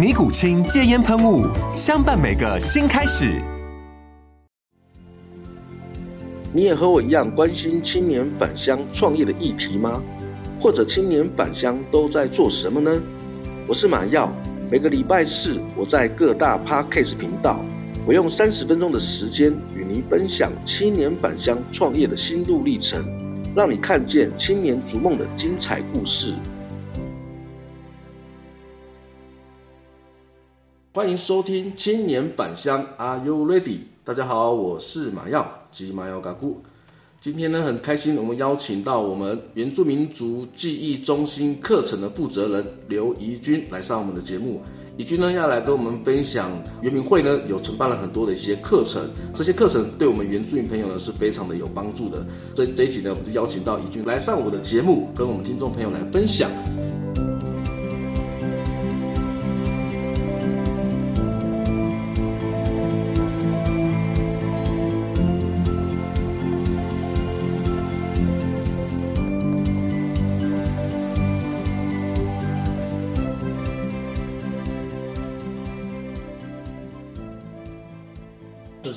尼古清戒烟喷雾，相伴每个新开始。你也和我一样关心青年返乡创业的议题吗？或者青年返乡都在做什么呢？我是马耀，每个礼拜四我在各大 Podcast 频道，我用三十分钟的时间与您分享青年返乡创业的心路历程，让你看见青年逐梦的精彩故事。欢迎收听青年返乡，Are you ready？大家好，我是马耀及马耀嘎姑。今天呢，很开心，我们邀请到我们原住民族记忆中心课程的负责人刘怡君来上我们的节目。怡君呢，要来跟我们分享原民会呢有承办了很多的一些课程，这些课程对我们原住民朋友呢是非常的有帮助的。所以这一集呢，我们就邀请到怡君来上我的节目，跟我们听众朋友来分享。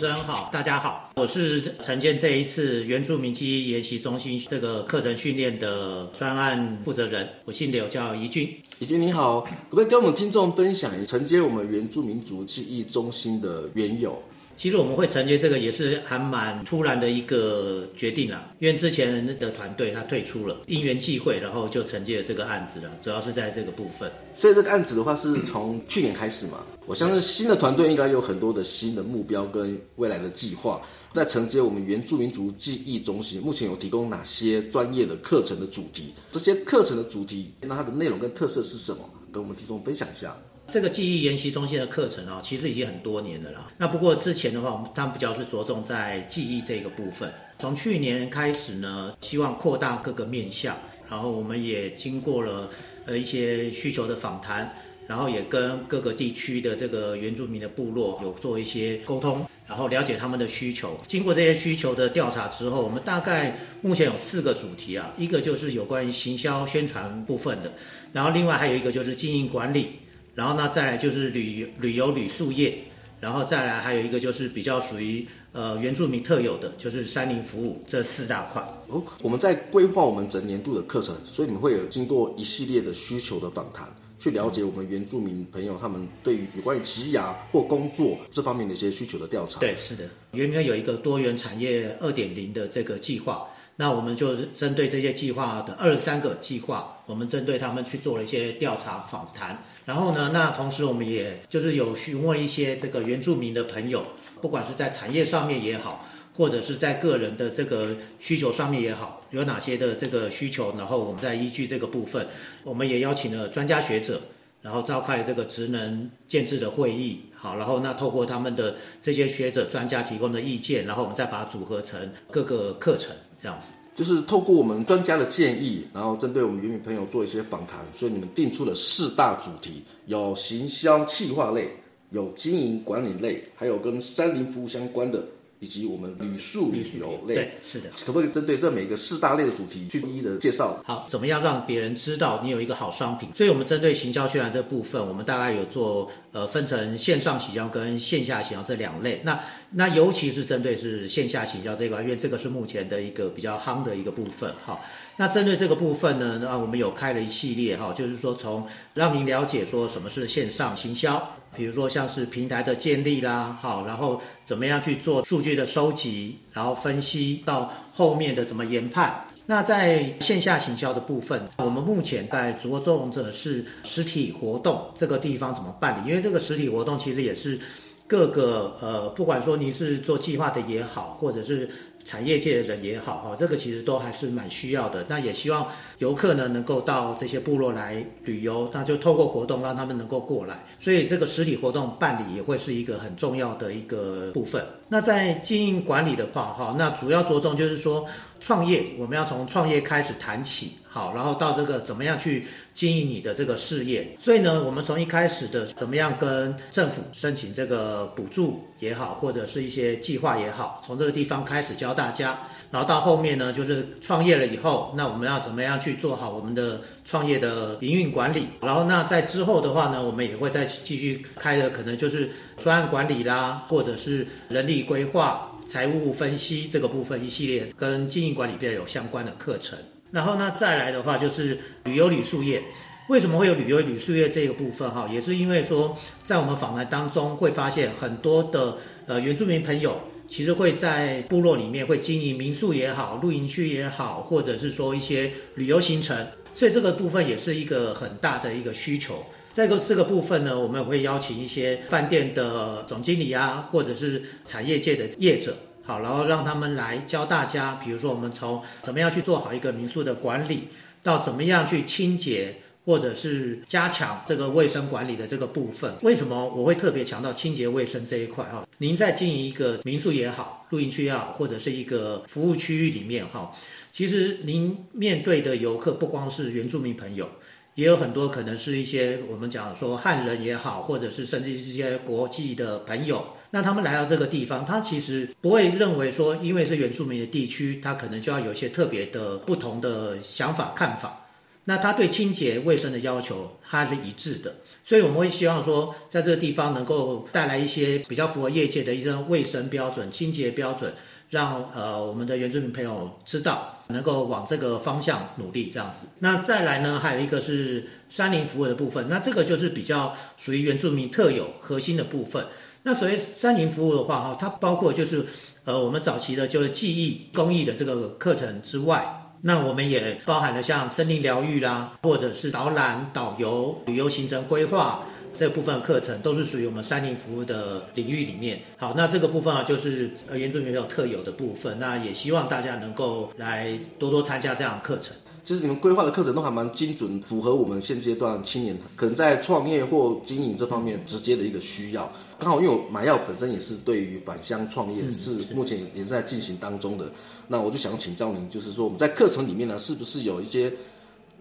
持人好，大家好，我是承建这一次原住民记忆研习中心这个课程训练的专案负责人，我姓刘，叫怡君。怡君你好，可不可以跟我们听众分享承接我们原住民族记忆中心的缘由？其实我们会承接这个也是还蛮突然的一个决定啦，因为之前的团队他退出了，因缘际会，然后就承接了这个案子了，主要是在这个部分。所以这个案子的话是从去年开始嘛，我相信新的团队应该有很多的新的目标跟未来的计划，在承接我们原住民族记忆中心，目前有提供哪些专业的课程的主题？这些课程的主题，那它的内容跟特色是什么？跟我们听众分享一下。这个记忆研习中心的课程啊，其实已经很多年了啦。那不过之前的话，我们他们比较是着重在记忆这个部分。从去年开始呢，希望扩大各个面向，然后我们也经过了呃一些需求的访谈，然后也跟各个地区的这个原住民的部落有做一些沟通，然后了解他们的需求。经过这些需求的调查之后，我们大概目前有四个主题啊，一个就是有关于行销宣传部分的，然后另外还有一个就是经营管理。然后呢，再来就是旅旅游旅宿业，然后再来还有一个就是比较属于呃原住民特有的，就是山林服务这四大块。哦，我们在规划我们整年度的课程，所以你们会有经过一系列的需求的访谈，去了解我们原住民朋友他们对于有关于职涯或工作这方面的一些需求的调查。对，是的，原民有一个多元产业二点零的这个计划。那我们就是针对这些计划的二十三个计划，我们针对他们去做了一些调查访谈。然后呢，那同时我们也就是有询问一些这个原住民的朋友，不管是在产业上面也好，或者是在个人的这个需求上面也好，有哪些的这个需求，然后我们再依据这个部分，我们也邀请了专家学者，然后召开这个职能建制的会议。好，然后那透过他们的这些学者专家提供的意见，然后我们再把它组合成各个课程。这样子，就是透过我们专家的建议，然后针对我们原民朋友做一些访谈，所以你们定出了四大主题，有行销企划类，有经营管理类，还有跟山林服务相关的，以及我们旅宿旅游类。对，是的。可不可以针对这每个四大类的主题去一一的介绍？好，怎么样让别人知道你有一个好商品？所以我们针对行销宣传这部分，我们大概有做呃，分成线上行销跟线下行销这两类。那那尤其是针对是线下行销这一块，因为这个是目前的一个比较夯的一个部分。好，那针对这个部分呢，那我们有开了一系列哈，就是说从让您了解说什么是线上行销，比如说像是平台的建立啦，好，然后怎么样去做数据的收集，然后分析到后面的怎么研判。那在线下行销的部分，我们目前在着重的是实体活动这个地方怎么办理？因为这个实体活动其实也是各个呃，不管说你是做计划的也好，或者是。产业界的人也好，哈，这个其实都还是蛮需要的。那也希望游客呢能够到这些部落来旅游，那就透过活动让他们能够过来。所以这个实体活动办理也会是一个很重要的一个部分。那在经营管理的话，哈，那主要着重就是说创业，我们要从创业开始谈起。好，然后到这个怎么样去经营你的这个事业？所以呢，我们从一开始的怎么样跟政府申请这个补助也好，或者是一些计划也好，从这个地方开始教大家。然后到后面呢，就是创业了以后，那我们要怎么样去做好我们的创业的营运管理？然后那在之后的话呢，我们也会再继续开的，可能就是专案管理啦，或者是人力规划、财务分析这个部分一系列跟经营管理比较有相关的课程。然后呢，再来的话就是旅游旅宿业，为什么会有旅游旅宿业这个部分哈？也是因为说，在我们访谈当中会发现很多的呃原住民朋友，其实会在部落里面会经营民宿也好、露营区也好，或者是说一些旅游行程，所以这个部分也是一个很大的一个需求。这个这个部分呢，我们也会邀请一些饭店的总经理啊，或者是产业界的业者。好，然后让他们来教大家，比如说我们从怎么样去做好一个民宿的管理，到怎么样去清洁或者是加强这个卫生管理的这个部分。为什么我会特别强调清洁卫生这一块？哈，您在经营一个民宿也好，露营区也好，或者是一个服务区域里面，哈，其实您面对的游客不光是原住民朋友。也有很多可能是一些我们讲说汉人也好，或者是甚至是一些国际的朋友，那他们来到这个地方，他其实不会认为说，因为是原住民的地区，他可能就要有一些特别的不同的想法看法。那他对清洁卫生的要求，他是一致的，所以我们会希望说，在这个地方能够带来一些比较符合业界的一些卫生标准、清洁标准。让呃我们的原住民朋友知道，能够往这个方向努力这样子。那再来呢，还有一个是山林服务的部分，那这个就是比较属于原住民特有核心的部分。那所谓山林服务的话哈，它包括就是呃我们早期的就是技艺工艺的这个课程之外，那我们也包含了像森林疗愈啦，或者是导览、导游、旅游行程规划。这部分课程都是属于我们山林服务的领域里面。好，那这个部分啊，就是呃原住民朋友特有的部分。那也希望大家能够来多多参加这样的课程。其实你们规划的课程都还蛮精准，符合我们现阶段青年可能在创业或经营这方面直接的一个需要。刚好因为我马耀本身也是对于返乡创业是目前也是在进行当中的。那我就想请教您，就是说我们在课程里面呢，是不是有一些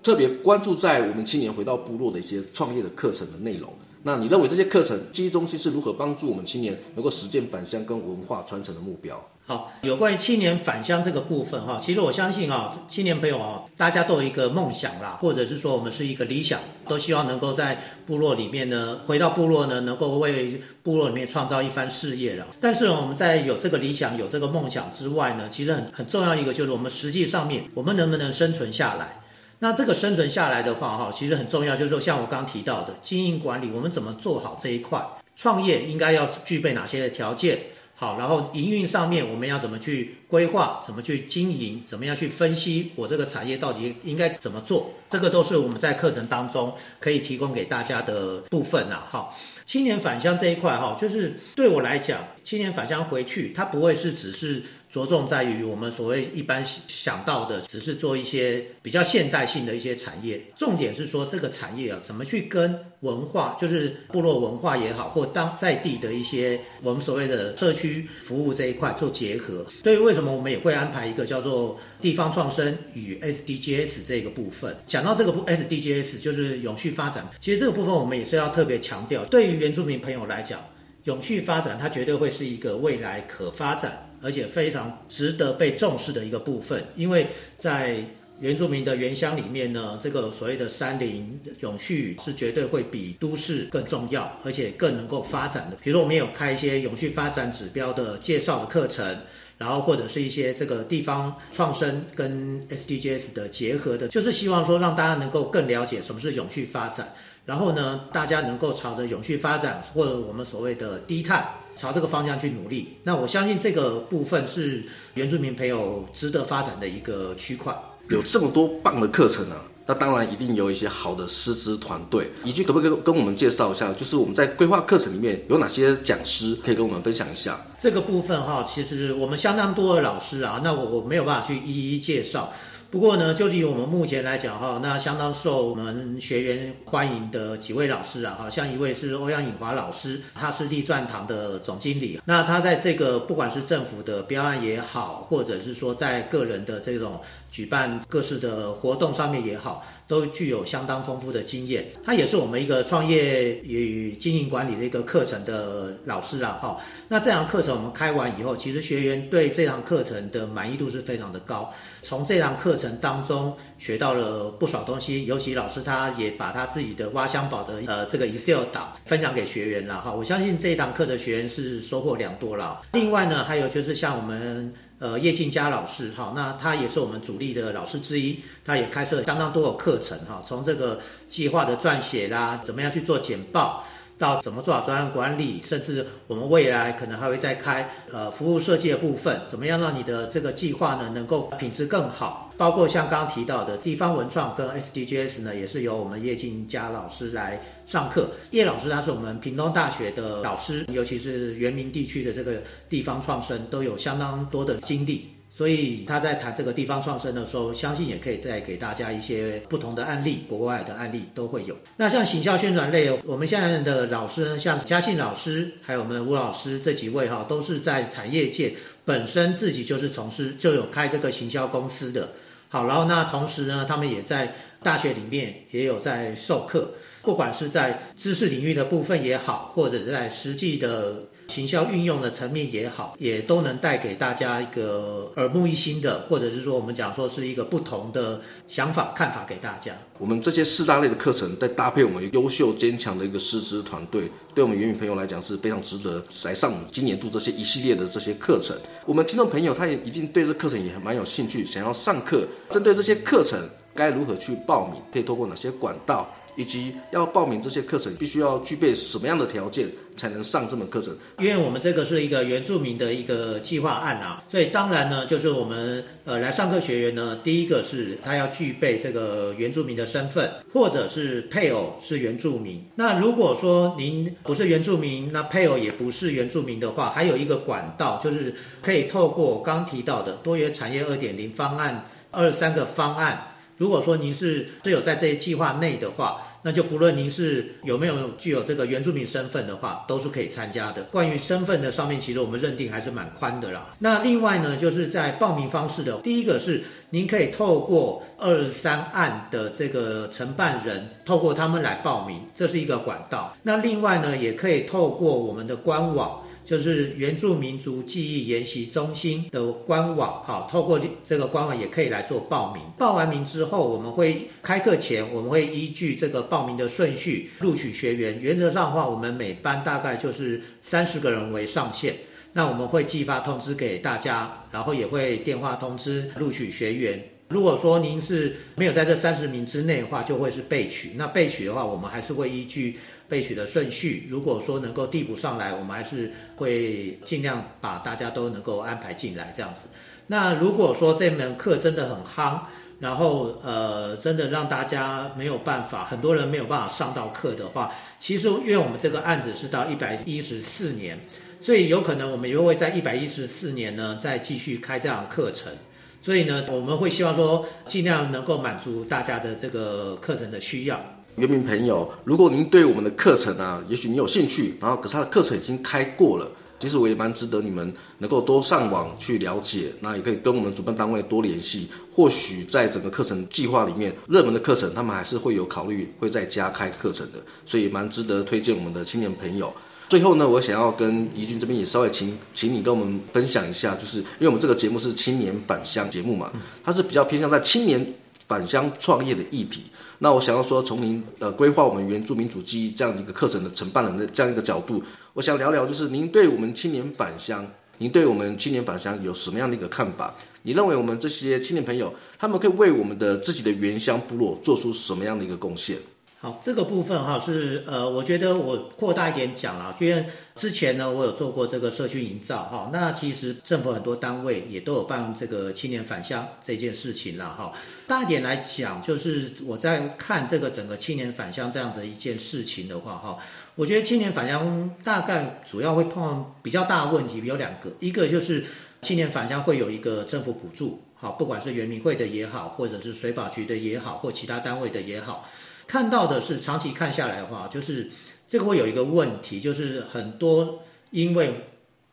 特别关注在我们青年回到部落的一些创业的课程的内容？那你认为这些课程记忆中心是如何帮助我们青年能够实践返乡跟文化传承的目标？好，有关于青年返乡这个部分哈，其实我相信啊，青年朋友啊，大家都有一个梦想啦，或者是说我们是一个理想，都希望能够在部落里面呢，回到部落呢，能够为部落里面创造一番事业了。但是我们在有这个理想、有这个梦想之外呢，其实很很重要一个就是我们实际上面，我们能不能生存下来？那这个生存下来的话，哈，其实很重要，就是说，像我刚刚提到的经营管理，我们怎么做好这一块？创业应该要具备哪些的条件？好，然后营运上面我们要怎么去规划？怎么去经营？怎么样去分析我这个产业到底应该怎么做？这个都是我们在课程当中可以提供给大家的部分呐。哈，青年返乡这一块，哈，就是对我来讲，青年返乡回去，它不会是只是。着重在于我们所谓一般想到的，只是做一些比较现代性的一些产业。重点是说这个产业啊，怎么去跟文化，就是部落文化也好，或当在地的一些我们所谓的社区服务这一块做结合。所以为什么我们也会安排一个叫做地方创生与 SDGs 这个部分？讲到这个部 SDGs 就是永续发展，其实这个部分我们也是要特别强调，对于原住民朋友来讲，永续发展它绝对会是一个未来可发展。而且非常值得被重视的一个部分，因为在原住民的原乡里面呢，这个所谓的山林永续是绝对会比都市更重要，而且更能够发展的。比如说，我们有开一些永续发展指标的介绍的课程，然后或者是一些这个地方创生跟 SDGs 的结合的，就是希望说让大家能够更了解什么是永续发展，然后呢，大家能够朝着永续发展或者我们所谓的低碳，朝这个方向去努力。那我相信这个部分是原住民朋友值得发展的一个区块。有这么多棒的课程啊，那当然一定有一些好的师资团队。一句可不可以跟我们介绍一下，就是我们在规划课程里面有哪些讲师可以跟我们分享一下？这个部分哈，其实我们相当多的老师啊，那我我没有办法去一一介绍。不过呢，就以我们目前来讲哈，那相当受我们学员欢迎的几位老师啊，哈，像一位是欧阳颖华老师，他是立传堂的总经理。那他在这个不管是政府的标案也好，或者是说在个人的这种举办各式的活动上面也好，都具有相当丰富的经验。他也是我们一个创业与经营管理的一个课程的老师啊，哈。那这堂课程我们开完以后，其实学员对这堂课程的满意度是非常的高。从这堂课程当中学到了不少东西，尤其老师他也把他自己的挖箱宝的呃这个 Excel 档分享给学员了哈，我相信这一堂课的学员是收获良多了。另外呢，还有就是像我们呃叶静佳老师哈，那他也是我们主力的老师之一，他也开设相当多的课程哈，从这个计划的撰写啦，怎么样去做简报。到怎么做好专案管理，甚至我们未来可能还会再开呃服务设计的部分，怎么样让你的这个计划呢能够品质更好？包括像刚刚提到的地方文创跟 SDGs 呢，也是由我们叶静佳老师来上课。叶老师他是我们屏东大学的老师，尤其是原民地区的这个地方创生都有相当多的经历。所以他在谈这个地方创生的时候，相信也可以再给大家一些不同的案例，国外的案例都会有。那像行销宣传类，我们现在的老师呢，像嘉信老师，还有我们的吴老师这几位哈，都是在产业界本身自己就是从事就有开这个行销公司的。好，然后那同时呢，他们也在大学里面也有在授课，不管是在知识领域的部分也好，或者在实际的。行销运用的层面也好，也都能带给大家一个耳目一新的，或者是说我们讲说是一个不同的想法看法给大家。我们这些四大类的课程，再搭配我们优秀坚强的一个师资团队，对我们原民朋友来讲是非常值得来上今年度这些一系列的这些课程。我们听众朋友他也一定对这课程也蛮有兴趣，想要上课。针对这些课程该如何去报名？可以透过哪些管道？以及要报名这些课程，必须要具备什么样的条件才能上这门课程？因为我们这个是一个原住民的一个计划案啊，所以当然呢，就是我们呃来上课学员呢，第一个是他要具备这个原住民的身份，或者是配偶是原住民。那如果说您不是原住民，那配偶也不是原住民的话，还有一个管道，就是可以透过刚提到的多元产业二点零方案二十三个方案。如果说您是是有在这些计划内的话，那就不论您是有没有具有这个原住民身份的话，都是可以参加的。关于身份的上面，其实我们认定还是蛮宽的啦。那另外呢，就是在报名方式的，第一个是您可以透过二三案的这个承办人，透过他们来报名，这是一个管道。那另外呢，也可以透过我们的官网。就是原住民族记忆研习中心的官网，好，透过这个官网也可以来做报名。报完名之后，我们会开课前，我们会依据这个报名的顺序录取学员。原则上的话，我们每班大概就是三十个人为上限。那我们会寄发通知给大家，然后也会电话通知录取学员。如果说您是没有在这三十名之内的话，就会是备取。那备取的话，我们还是会依据备取的顺序。如果说能够递补上来，我们还是会尽量把大家都能够安排进来这样子。那如果说这门课真的很夯，然后呃真的让大家没有办法，很多人没有办法上到课的话，其实因为我们这个案子是到一百一十四年，所以有可能我们又会在一百一十四年呢再继续开这样课程。所以呢，我们会希望说，尽量能够满足大家的这个课程的需要。原民朋友，如果您对我们的课程啊，也许你有兴趣，然后可是他的课程已经开过了，其实我也蛮值得你们能够多上网去了解，那也可以跟我们主办单位多联系。或许在整个课程计划里面，热门的课程他们还是会有考虑会再加开课程的，所以蛮值得推荐我们的青年朋友。最后呢，我想要跟怡君这边也稍微请，请你跟我们分享一下，就是因为我们这个节目是青年返乡节目嘛，它是比较偏向在青年返乡创业的议题。那我想要说，从您呃规划我们原住民主记忆这样一个课程的承办人的这样一个角度，我想聊聊，就是您对我们青年返乡，您对我们青年返乡有什么样的一个看法？你认为我们这些青年朋友，他们可以为我们的自己的原乡部落做出什么样的一个贡献？好，这个部分哈是呃，我觉得我扩大一点讲啊，因为之前呢，我有做过这个社区营造哈，那其实政府很多单位也都有办这个青年返乡这件事情了哈。大一点来讲，就是我在看这个整个青年返乡这样的一件事情的话哈，我觉得青年返乡大概主要会碰到比较大的问题有两个，一个就是青年返乡会有一个政府补助，好，不管是原民会的也好，或者是水保局的也好，或其他单位的也好。看到的是长期看下来的话，就是这个会有一个问题，就是很多因为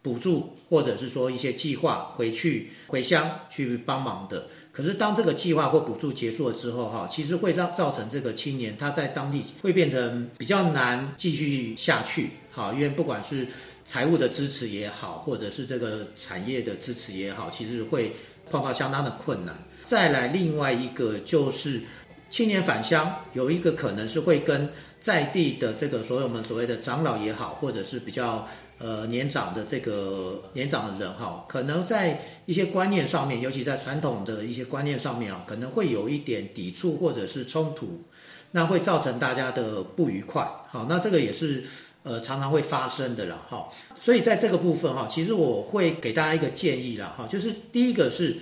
补助或者是说一些计划回去回乡去帮忙的，可是当这个计划或补助结束了之后，哈，其实会让造成这个青年他在当地会变成比较难继续下去，哈，因为不管是财务的支持也好，或者是这个产业的支持也好，其实会碰到相当的困难。再来另外一个就是。青年返乡有一个可能是会跟在地的这个所有我们所谓的长老也好，或者是比较呃年长的这个年长的人哈，可能在一些观念上面，尤其在传统的一些观念上面啊，可能会有一点抵触或者是冲突，那会造成大家的不愉快。好，那这个也是呃常常会发生的了哈。所以在这个部分哈，其实我会给大家一个建议了哈，就是第一个是。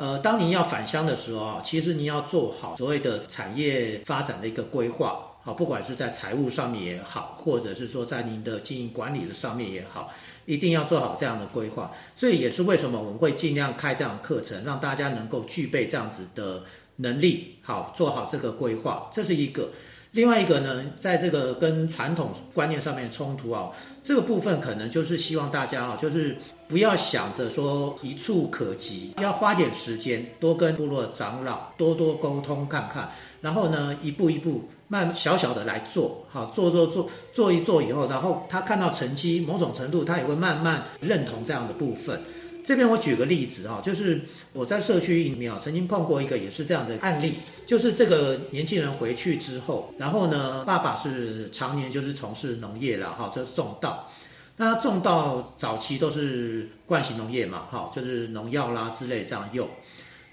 呃，当您要返乡的时候啊，其实您要做好所谓的产业发展的一个规划，好，不管是在财务上面也好，或者是说在您的经营管理的上面也好，一定要做好这样的规划。所以也是为什么我们会尽量开这样课程，让大家能够具备这样子的能力，好，做好这个规划，这是一个。另外一个呢，在这个跟传统观念上面冲突啊，这个部分可能就是希望大家啊，就是不要想着说一蹴可及，要花点时间，多跟部落长老多多沟通看看，然后呢，一步一步慢小小的来做，好，做做做做一做以后，然后他看到成绩，某种程度他也会慢慢认同这样的部分。这边我举个例子哈，就是我在社区里面啊，曾经碰过一个也是这样的案例，就是这个年轻人回去之后，然后呢，爸爸是常年就是从事农业了哈，这种稻，那种稻早期都是惯行农业嘛，哈，就是农药啦之类这样用，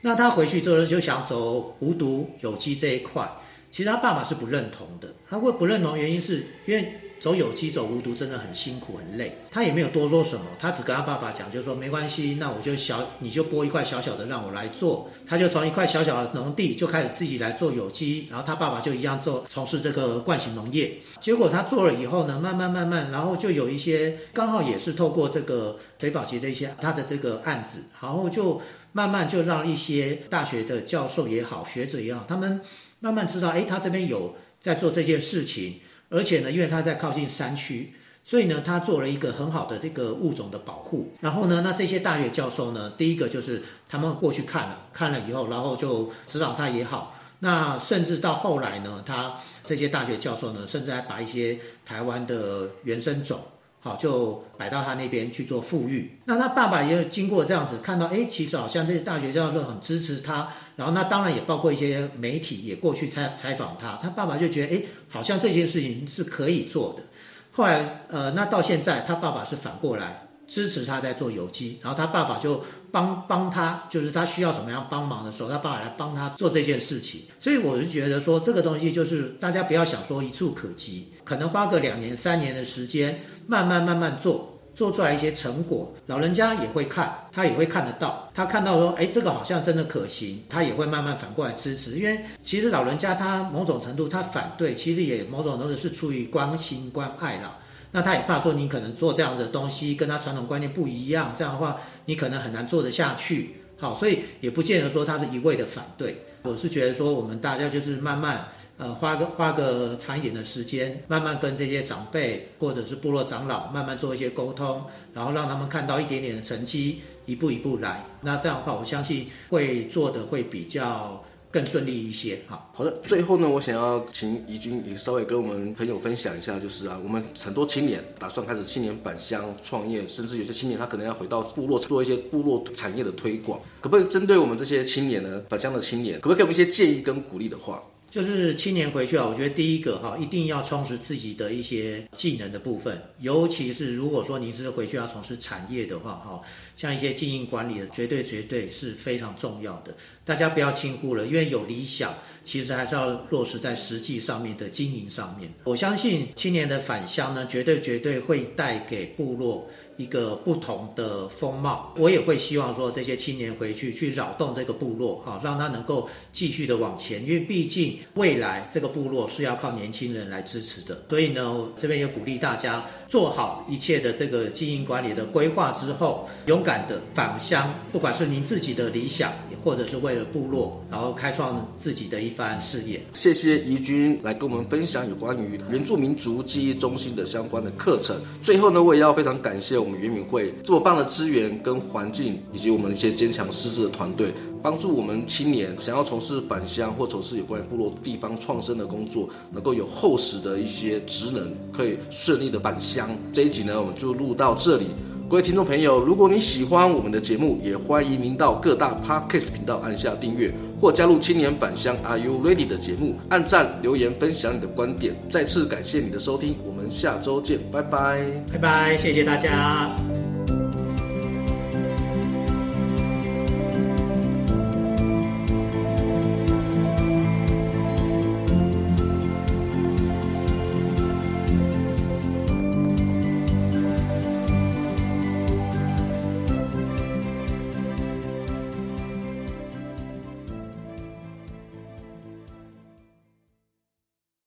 那他回去之后就想走无毒有机这一块，其实他爸爸是不认同的，他会不认同原因是因为。走有机走无毒真的很辛苦很累，他也没有多说什么，他只跟他爸爸讲，就说没关系，那我就小你就拨一块小小的让我来做，他就从一块小小的农地就开始自己来做有机，然后他爸爸就一样做从事这个惯行农业，结果他做了以后呢，慢慢慢慢，然后就有一些刚好也是透过这个水保局的一些他的这个案子，然后就慢慢就让一些大学的教授也好学者也好，他们慢慢知道，哎，他这边有在做这件事情。而且呢，因为它在靠近山区，所以呢，他做了一个很好的这个物种的保护。然后呢，那这些大学教授呢，第一个就是他们过去看了，看了以后，然后就指导他也好。那甚至到后来呢，他这些大学教授呢，甚至还把一些台湾的原生种。好，就摆到他那边去做富裕。那他爸爸也有经过这样子，看到，哎，其实好像这些大学教授很支持他。然后那当然也包括一些媒体也过去采采访他。他爸爸就觉得，哎，好像这件事情是可以做的。后来，呃，那到现在，他爸爸是反过来。支持他在做有机，然后他爸爸就帮帮他，就是他需要什么样帮忙的时候，他爸爸来帮他做这件事情。所以我是觉得说，这个东西就是大家不要想说一触可及，可能花个两年三年的时间，慢慢慢慢做，做出来一些成果，老人家也会看，他也会看得到，他看到说，哎，这个好像真的可行，他也会慢慢反过来支持。因为其实老人家他某种程度他反对，其实也某种程度是出于关心关爱啦。那他也怕说你可能做这样的东西跟他传统观念不一样，这样的话你可能很难做得下去。好，所以也不见得说他是一味的反对。我是觉得说我们大家就是慢慢呃花个花个长一点的时间，慢慢跟这些长辈或者是部落长老慢慢做一些沟通，然后让他们看到一点点的成绩，一步一步来。那这样的话，我相信会做得会比较更顺利一些。好，好的，最后呢，我想要请怡君也稍微跟我们朋友分享一下，就是啊，我们很多青年打算开始青年返乡创业，甚至有些青年他可能要回到部落做一些部落产业的推广，可不可以针对我们这些青年呢，返乡的青年，可不可以给我们一些建议跟鼓励的话？就是青年回去啊，我觉得第一个哈，一定要充实自己的一些技能的部分，尤其是如果说您是回去要从事产业的话哈，像一些经营管理的，绝对绝对是非常重要的，大家不要轻忽了，因为有理想，其实还是要落实在实际上面的经营上面。我相信青年的返乡呢，绝对绝对会带给部落一个不同的风貌，我也会希望说这些青年回去去扰动这个部落，哈，让他能够继续的往前，因为毕竟未来这个部落是要靠年轻人来支持的。所以呢，这边也鼓励大家做好一切的这个经营管理的规划之后，勇敢的返乡，不管是您自己的理想，或者是为了部落，然后开创自己的一番事业。谢谢怡君来跟我们分享有关于原住民族记忆中心的相关的课程。最后呢，我也要非常感谢。我们原民会这么棒的资源跟环境，以及我们一些坚强师资的团队，帮助我们青年想要从事返乡或从事有关于部落地方创生的工作，能够有厚实的一些职能，可以顺利的返乡。这一集呢，我们就录到这里。各位听众朋友，如果你喜欢我们的节目，也欢迎您到各大 Podcast 频道按下订阅，或加入青年返乡 Are You Ready 的节目，按赞留言分享你的观点。再次感谢你的收听，我们下周见，拜拜，拜拜，谢谢大家。